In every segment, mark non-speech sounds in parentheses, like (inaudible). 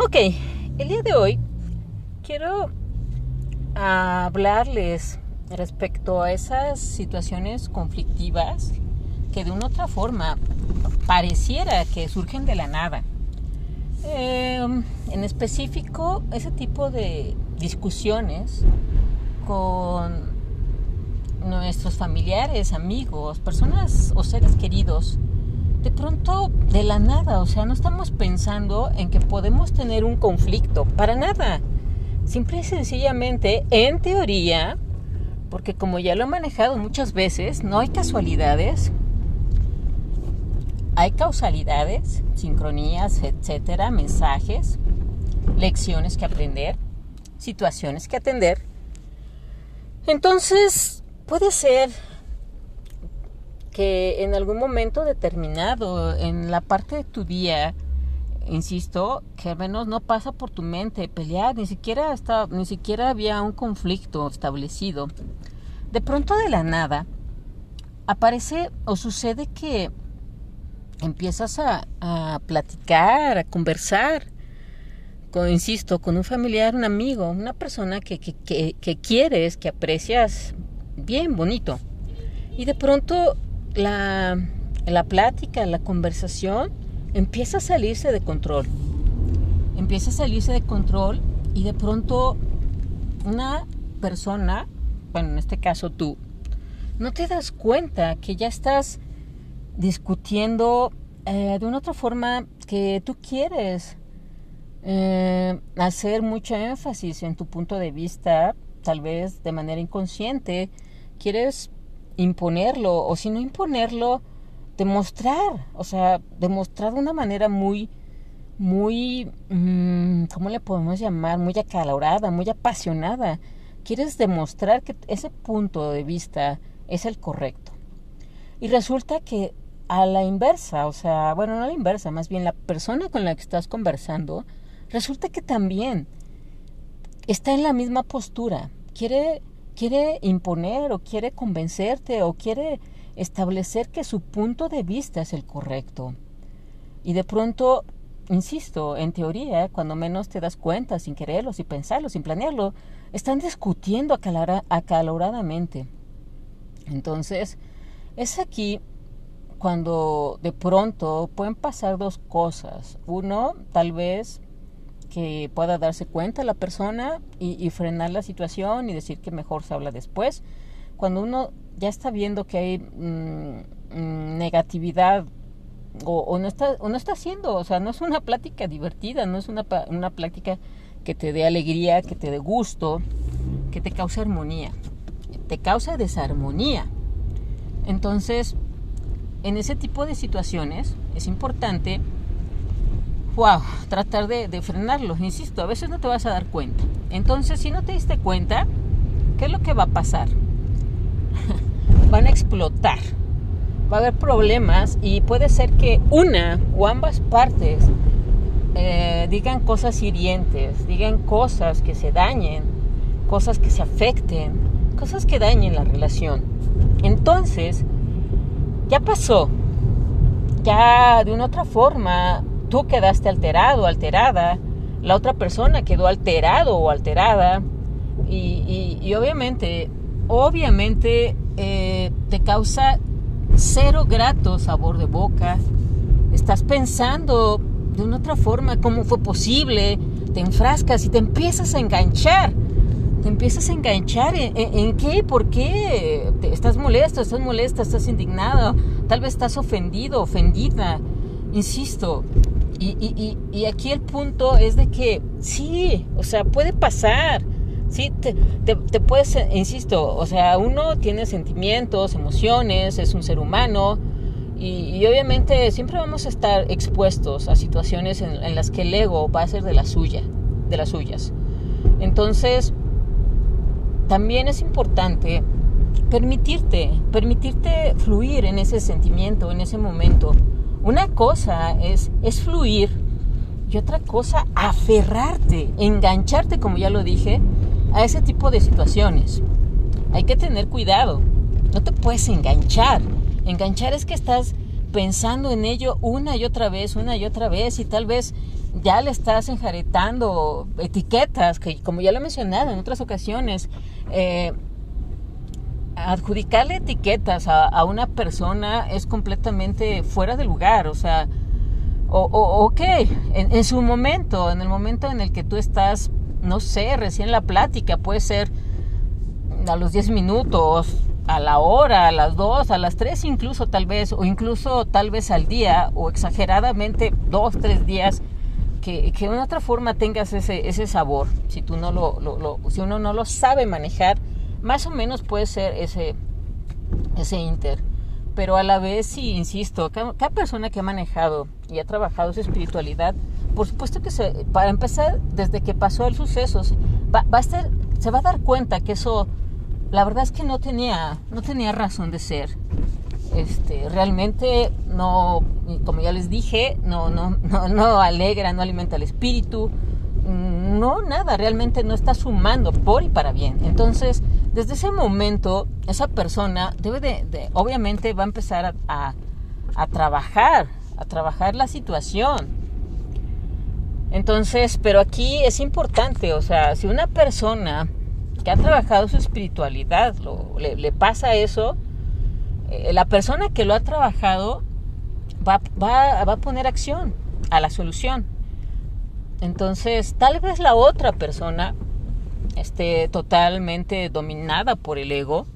Ok, el día de hoy quiero hablarles respecto a esas situaciones conflictivas que de una otra forma pareciera que surgen de la nada. Em, en específico, ese tipo de discusiones con nuestros familiares, amigos, personas o seres queridos de pronto de la nada, o sea, no estamos pensando en que podemos tener un conflicto, para nada. Simple y sencillamente, en teoría, porque como ya lo he manejado muchas veces, no hay casualidades, hay causalidades, sincronías, etcétera, mensajes, lecciones que aprender, situaciones que atender. Entonces, puede ser que en algún momento determinado, en la parte de tu día, insisto, que al menos no pasa por tu mente pelear, ni siquiera, está, ni siquiera había un conflicto establecido. De pronto de la nada, aparece o sucede que empiezas a, a platicar, a conversar, con, insisto, con un familiar, un amigo, una persona que, que, que, que quieres, que aprecias bien, bonito. Y de pronto la, la plática, la conversación empieza a salirse de control. Empieza a salirse de control y de pronto una persona, bueno, en este caso tú, no te das cuenta que ya estás discutiendo eh, de una otra forma que tú quieres eh, hacer mucho énfasis en tu punto de vista, tal vez de manera inconsciente, quieres imponerlo o si no imponerlo, demostrar, o sea, demostrar de una manera muy, muy, mmm, ¿cómo le podemos llamar? Muy acalorada, muy apasionada. Quieres demostrar que ese punto de vista es el correcto. Y resulta que a la inversa, o sea, bueno, no a la inversa, más bien la persona con la que estás conversando, resulta que también está en la misma postura, quiere quiere imponer o quiere convencerte o quiere establecer que su punto de vista es el correcto. Y de pronto, insisto, en teoría, cuando menos te das cuenta, sin quererlo, sin pensarlo, sin planearlo, están discutiendo acaloradamente. Entonces, es aquí cuando de pronto pueden pasar dos cosas. Uno, tal vez que pueda darse cuenta la persona y, frenar la situación y decir que mejor se habla después. Cuando uno ya está viendo que hay mm, mm, negatividad o, no está, o no está haciendo, o sea, no es una plática divertida, no es una, una plática que te dé alegría, que te dé gusto, que te cause armonía, te causa desarmonía. Entonces, en ese tipo de situaciones es importante wow, tratar de, frenarlos. Insisto, a veces no te vas a dar cuenta. Entonces, si no te diste cuenta, ¿qué es lo que va a pasar? (laughs) Van a explotar. Va a haber problemas y puede ser que una o ambas partes eh, digan cosas hirientes, digan cosas que se dañen, cosas que se afecten, cosas que dañen la relación. Entonces, ya pasó. Ya de una otra forma tú quedaste alterado, alterada, la otra persona quedó alterado o alterada y, obviamente, obviamente eh, te causa cero grato sabor de boca, estás pensando de una otra forma cómo fue posible, te enfrascas y te empiezas a enganchar. Te empiezas a enganchar en, en, qué, por qué, estás molesto, estás molesta, estás indignado, tal vez estás ofendido, ofendida. Insisto, y, y, y, aquí el punto es de que sí, o sea, puede pasar. Sí, te, te, puedes, insisto, o sea, uno tiene sentimientos, emociones, es un ser humano Y, obviamente siempre vamos a estar expuestos a situaciones en, en, las que el ego va a ser de la suya, de las suyas. Entonces, también es importante permitirte, permitirte fluir en ese sentimiento, en ese momento. Una cosa es, es fluir y otra cosa aferrarte, engancharte, como ya lo dije, a ese tipo de situaciones. Hay que tener cuidado, no te puedes enganchar. Enganchar es que estás pensando en ello una y otra vez, una y otra vez y tal vez ya le estás enjaretando etiquetas que como ya lo he mencionado en otras ocasiones eh, adjudicarle etiquetas a, una persona es completamente fuera de lugar, o sea, o, ok, en, en, su momento, en el momento en el que tú estás, no sé, recién la plática, puede ser a los 10 minutos, a la hora, a las 2, a las 3 incluso tal vez, o incluso tal vez al día, o exageradamente dos, tres días, que, que de una otra forma tengas ese, ese sabor, si, tú no lo, lo, si uno no lo sabe manejar, más o menos puede ser ese, ese inter. Pero a la vez, sí, insisto, cada, persona que ha manejado y ha trabajado su espiritualidad, por supuesto que se, para empezar, desde que pasó el suceso, va, va a estar, se va a dar cuenta que eso, la verdad es que no tenía, no tenía razón de ser. Este, realmente no, como ya les dije, no, no, no, no alegra, no alimenta el espíritu, no, nada, realmente no está sumando por y para bien. Entonces, desde ese momento, esa persona debe de, obviamente va a empezar a, trabajar, a trabajar la situación. Entonces, pero aquí es importante, o sea, si una persona que ha trabajado su espiritualidad le, pasa eso, eh, la persona que lo ha trabajado va a poner acción a la solución. Entonces, tal vez la otra persona esté totalmente dominada por el ego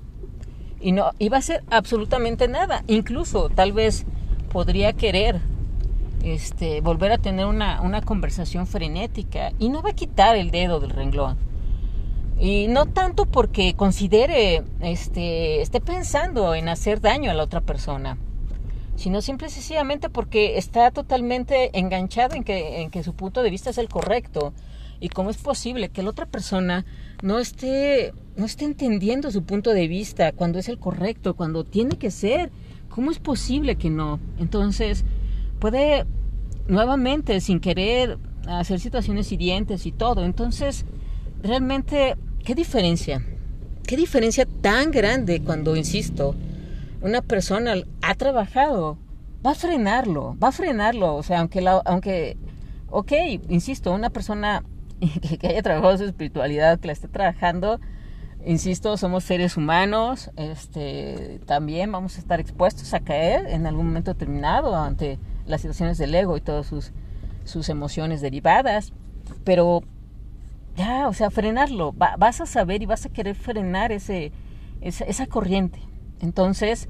y no iba a hacer absolutamente nada. Incluso tal vez podría querer este, volver a tener una, una conversación frenética y no va a quitar el dedo del renglón. Y no tanto porque considere, este, esté pensando en hacer daño a la otra persona, sino simple y sencillamente porque está totalmente enganchado en que, en que su punto de vista es el correcto y cómo es posible que la otra persona no esté, no esté entendiendo su punto de vista cuando es el correcto, cuando tiene que ser. ¿Cómo es posible que no? Entonces, puede nuevamente, sin querer, hacer situaciones hirientes y todo. Entonces, realmente, ¿qué diferencia? ¿Qué diferencia tan grande cuando, insisto, una persona ha trabajado? Va a frenarlo, va a frenarlo. O sea, aunque, la, aunque ok, insisto, una persona (laughs) que, haya trabajado su espiritualidad, que la esté trabajando, insisto, somos seres humanos, este, también vamos a estar expuestos a caer en algún momento determinado ante las situaciones del ego y todas sus, sus emociones derivadas, pero ya, o sea, frenarlo, vas a saber y vas a querer frenar ese, esa, esa corriente. Entonces,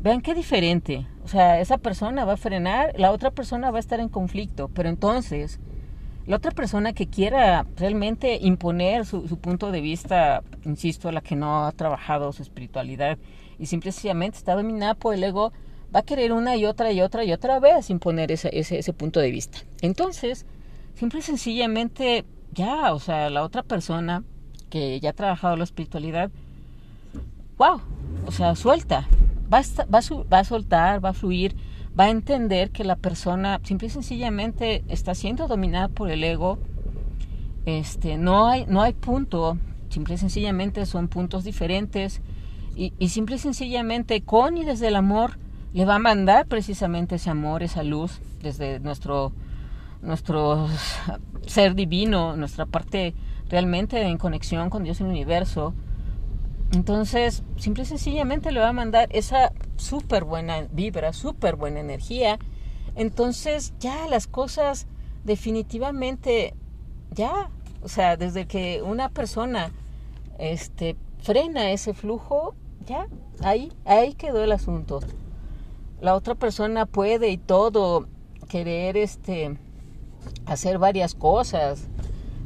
vean qué diferente, o sea, esa persona va a frenar, la otra persona va a estar en conflicto, pero entonces la otra persona que quiera realmente imponer su, punto de vista, insisto, la que no ha trabajado su espiritualidad y simplemente está dominada por el ego, va a querer una y otra y otra y otra vez imponer ese, ese, punto de vista. Entonces, simple y sencillamente, ya, o sea, la otra persona que ya ha trabajado la espiritualidad, wow, o sea, suelta, va va, va a soltar, va a fluir va a entender que la persona simple y sencillamente está siendo dominada por el ego. Este, no hay, no hay punto, simple y sencillamente son puntos diferentes y, simple y sencillamente con y desde el amor le va a mandar precisamente ese amor, esa luz desde nuestro, nuestro ser divino, nuestra parte realmente en conexión con Dios y el universo. Entonces, simple y sencillamente le va a mandar esa súper buena vibra, súper buena energía. Entonces ya las cosas definitivamente, ya, o sea, desde que una persona este, frena ese flujo, ya, ahí, ahí quedó el asunto. La otra persona puede y todo querer este, hacer varias cosas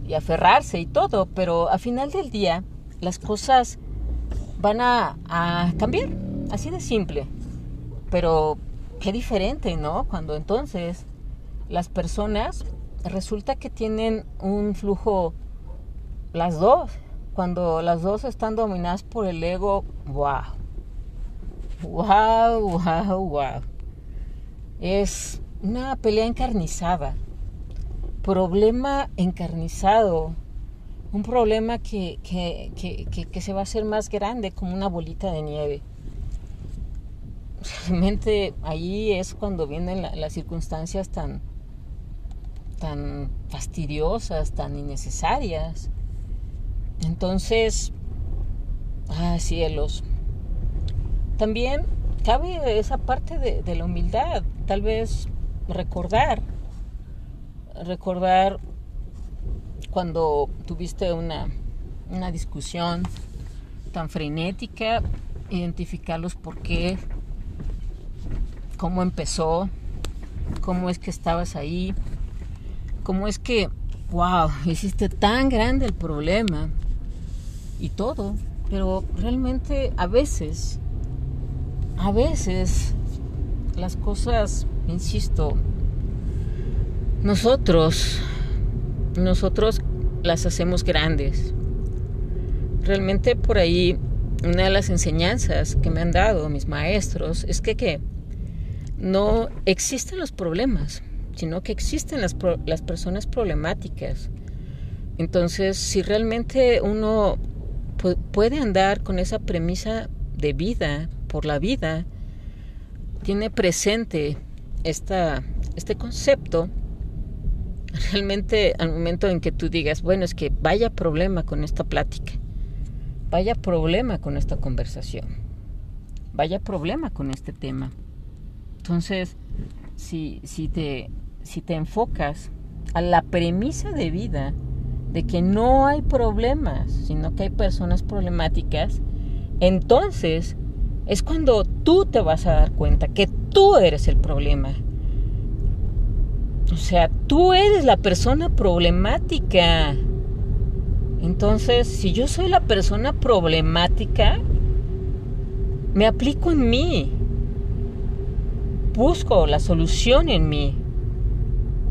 y aferrarse y todo, pero a final del día las cosas van a, cambiar Así de simple. Pero qué diferente, ¿no? Cuando entonces las personas resulta que tienen un flujo, las dos, cuando las dos están dominadas por el ego, wow, wow, wow, wow. Es una pelea encarnizada, problema encarnizado, un problema que, que, que, que, se va a hacer más grande como una bolita de nieve. (laughs) Realmente ahí es cuando vienen las circunstancias tan, tan fastidiosas, tan innecesarias. Entonces, ah, cielos. También cabe esa parte de, de la humildad, tal vez recordar, recordar cuando tuviste una, una discusión tan frenética, identificar los por qué, cómo empezó, cómo es que estabas ahí, cómo es que, wow, hiciste tan grande el problema y todo, pero realmente a veces, a veces las cosas, insisto, nosotros, nosotros las hacemos grandes. Realmente por ahí una de las enseñanzas que me han dado mis maestros es que, que no existen los problemas, sino que existen las, las personas problemáticas. Entonces, si realmente uno puede andar con esa premisa de vida, por la vida, tiene presente esta, este concepto, (laughs) realmente al momento en que tú digas, bueno, es que vaya problema con esta plática, vaya problema con esta conversación, vaya problema con este tema. Entonces, si, si, te, si te enfocas a la premisa de vida de que no hay problemas, sino que hay personas problemáticas, entonces es cuando tú te vas a dar cuenta que tú eres el problema o sea, tú eres la persona problemática. Entonces, si yo soy la persona problemática, me aplico en mí. Busco la solución en mí.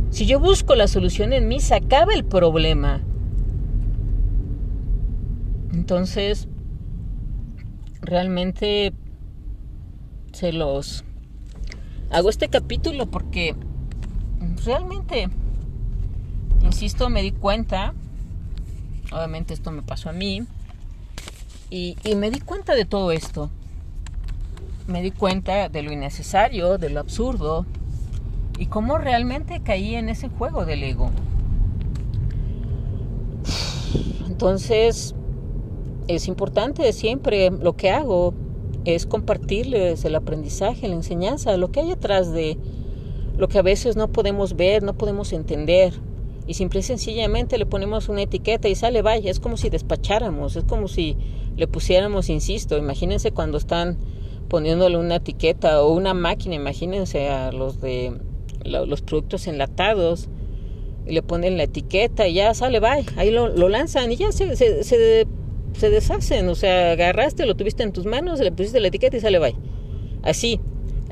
Si yo busco la solución en mí, se acaba el problema. Entonces, realmente se los hago este capítulo porque realmente, insisto, me di cuenta, obviamente esto me pasó a mí, y, me di cuenta de todo esto. Me di cuenta de lo innecesario, de lo absurdo, y cómo realmente caí en ese juego del ego. Entonces, es importante siempre lo que hago es compartirles el aprendizaje, la enseñanza, lo que hay atrás de, lo que a veces no podemos ver, no podemos entender. Y simple y sencillamente le ponemos una etiqueta y sale, vaya, es como si despacháramos, es como si le pusiéramos, insisto, imagínense cuando están poniéndole una etiqueta o una máquina, imagínense a los de los productos enlatados y le ponen la etiqueta y ya sale, vaya, ahí lo, lanzan y ya se, se, se, deshacen, o sea, agarraste, lo tuviste en tus manos, le pusiste la etiqueta y sale, vaya. Así,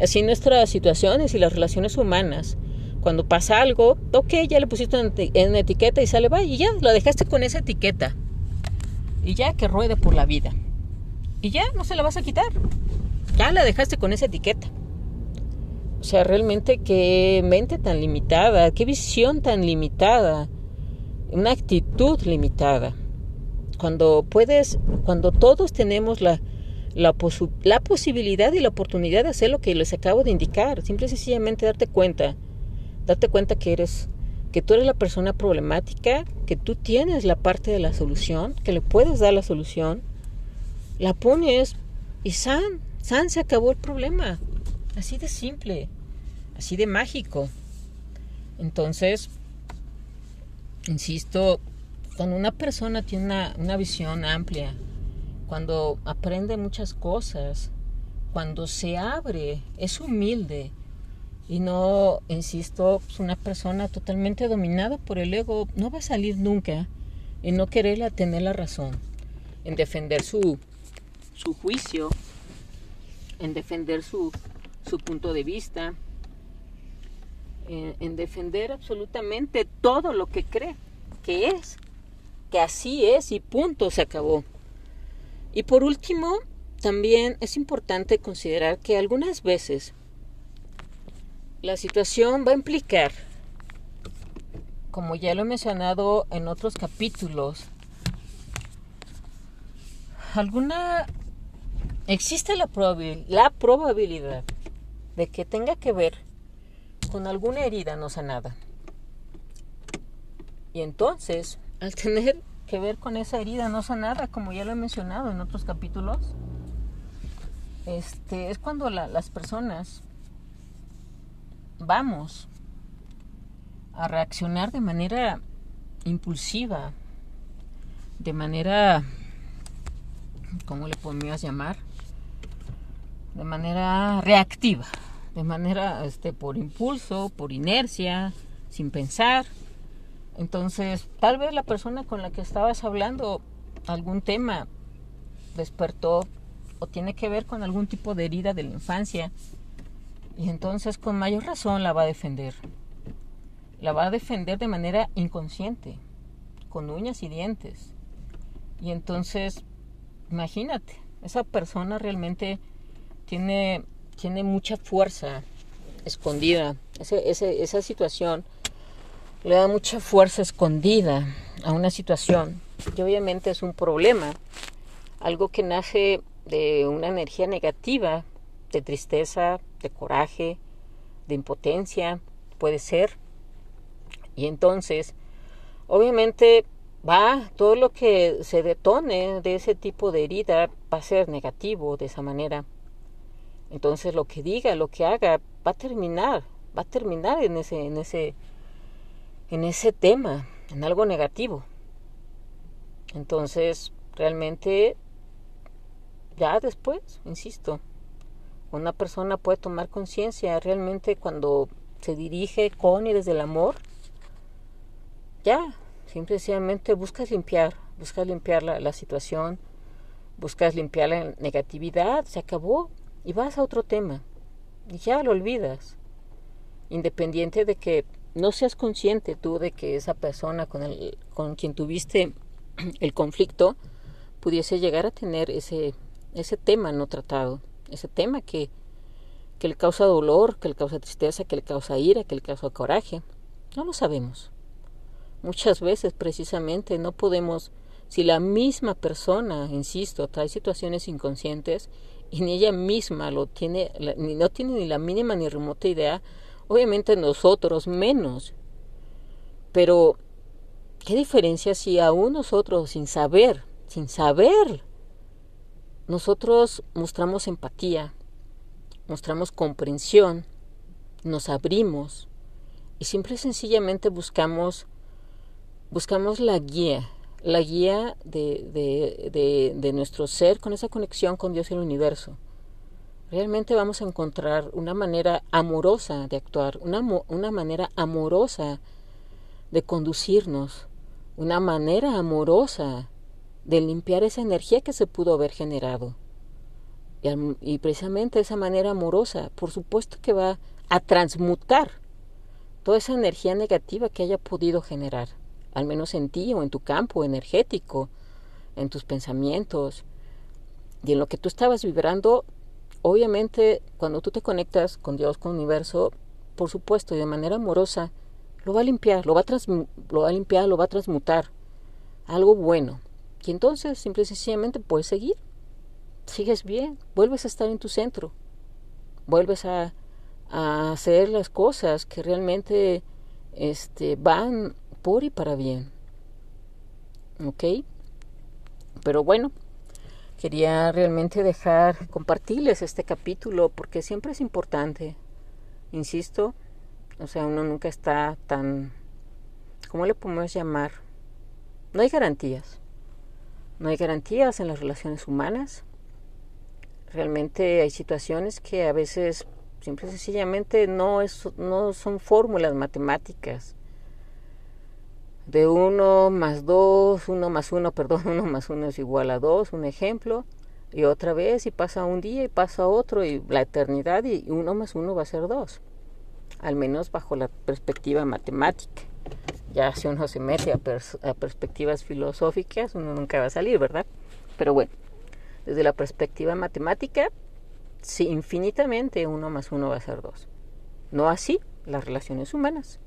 Así nuestras situaciones y las relaciones humanas. Cuando pasa algo, ok, ya le pusiste en, etiqueta y sale, va, y ya, la dejaste con esa etiqueta. Y ya que ruede por la vida. Y ya, no se la vas a quitar. Ya la dejaste con esa etiqueta. O sea, realmente qué mente tan limitada, qué visión tan limitada, una actitud limitada. Cuando puedes, cuando todos tenemos la, la, la posibilidad y la oportunidad de hacer lo que les acabo de indicar. Simple y sencillamente darte cuenta, darte cuenta que eres, que tú eres la persona problemática, que tú tienes la parte de la solución, que le puedes dar la solución, la pones y san, san se acabó el problema. Así de simple, así de mágico. Entonces, insisto, cuando una persona tiene una, una visión amplia, cuando aprende muchas cosas, cuando se abre, es humilde y no, insisto, una persona totalmente dominada por el ego, no va a salir nunca en no quererla tener la razón, en defender su, su juicio, en defender su, su punto de vista, en, defender absolutamente todo lo que cree que es, que así es y punto, se acabó. Y por último, también es importante considerar que algunas veces la situación va a implicar, como ya lo he mencionado en otros capítulos, alguna existe la, la probabilidad de que tenga que ver con alguna herida no sanada. Y entonces, al tener que ver con esa herida no sanada, como ya lo he mencionado en otros capítulos, este, es cuando las personas vamos a reaccionar de manera impulsiva, de manera, ¿cómo le podrías llamar? De manera reactiva de manera este por impulso, por inercia, sin pensar. Entonces, tal vez la persona con la que estabas hablando algún tema despertó o tiene que ver con algún tipo de herida de la infancia y entonces con mayor razón la va a defender. La va a defender de manera inconsciente, con uñas y dientes. Y entonces, imagínate, esa persona realmente tiene tiene mucha fuerza escondida. esa situación le da mucha fuerza escondida a una situación y obviamente es un problema, algo que nace de una energía negativa, de tristeza, de coraje, de impotencia, puede ser. Y entonces, obviamente va, todo lo que se detone de ese tipo de herida va a ser negativo de esa manera. Entonces lo que diga, lo que haga, va a terminar, va a terminar en ese, en ese, en ese tema, en algo negativo. Entonces, realmente, ya después, insisto, una persona puede tomar conciencia realmente cuando se dirige con y desde el amor, ya, simplemente buscas limpiar, buscas limpiar la, la situación, buscas limpiar la negatividad, se acabó, y vas a otro tema y ya lo olvidas. Independiente de que no seas consciente tú de que esa persona con, el, con quien tuviste (clears throat) el conflicto pudiese llegar a tener ese, ese tema no tratado, ese tema que, que le causa dolor, que le causa tristeza, que le causa ira, que le causa coraje. No lo sabemos. Muchas veces precisamente no podemos, si la misma persona, insisto, trae situaciones inconscientes, y ni ella misma lo tiene, ni no tiene ni la mínima ni remota idea, obviamente nosotros menos. Pero, ¿qué diferencia si aún nosotros, sin saber, sin saber, nosotros mostramos empatía, mostramos comprensión, nos abrimos y simple y sencillamente buscamos, buscamos la guía, la guía de, de, de, nuestro ser con esa conexión con Dios y el universo. Realmente vamos a encontrar una manera amorosa de actuar, una, una manera amorosa de conducirnos, una manera amorosa de limpiar esa energía que se pudo haber generado. Y, y, precisamente esa manera amorosa, por supuesto que va a transmutar toda esa energía negativa que haya podido generar al menos en ti o en tu campo energético, en tus pensamientos y en lo que tú estabas vibrando, obviamente cuando tú te conectas con Dios, con el universo, por supuesto, y de manera amorosa, lo va a limpiar, lo va a, lo va a limpiar, lo va a transmutar algo bueno. Y entonces, simple y sencillamente, puedes seguir. Sigues bien, vuelves a estar en tu centro, vuelves a, a hacer las cosas que realmente este, van por y para bien. ¿Ok? Pero bueno, quería realmente dejar, compartirles este capítulo porque siempre es importante, insisto, o sea, uno nunca está tan, ¿cómo le podemos llamar? No hay garantías. No hay garantías en las relaciones humanas. Realmente hay situaciones que a veces simple y sencillamente no, es, no son fórmulas matemáticas de 1 más 2, 1 más 1, (laughs) perdón, 1 más 1 es igual a 2, un ejemplo. Y otra vez, y pasa un día, y pasa otro, y la eternidad, y uno más uno va a ser dos. Al menos bajo la perspectiva matemática. Ya si uno se mete a, a perspectivas filosóficas, uno nunca va a salir, ¿verdad? Pero bueno, desde la perspectiva matemática, sí, infinitamente uno más uno va a ser dos. No así las relaciones humanas.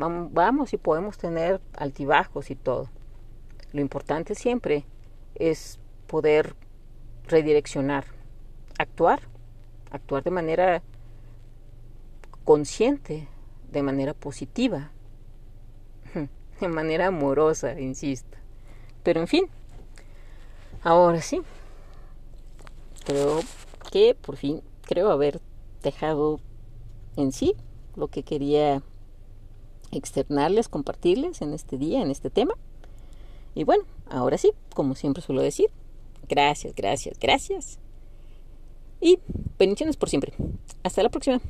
Vamos y podemos tener altibajos y todo. Lo importante siempre es poder redireccionar, actuar, actuar de manera consciente, de manera positiva, (laughs) de manera amorosa, insisto. Pero en fin, ahora sí, creo que por fin, creo haber dejado en sí lo que quería externarles, compartirles en este día, en este tema. Y bueno, ahora sí, como siempre suelo decir, gracias, gracias, gracias. Y bendiciones por siempre. Hasta la próxima.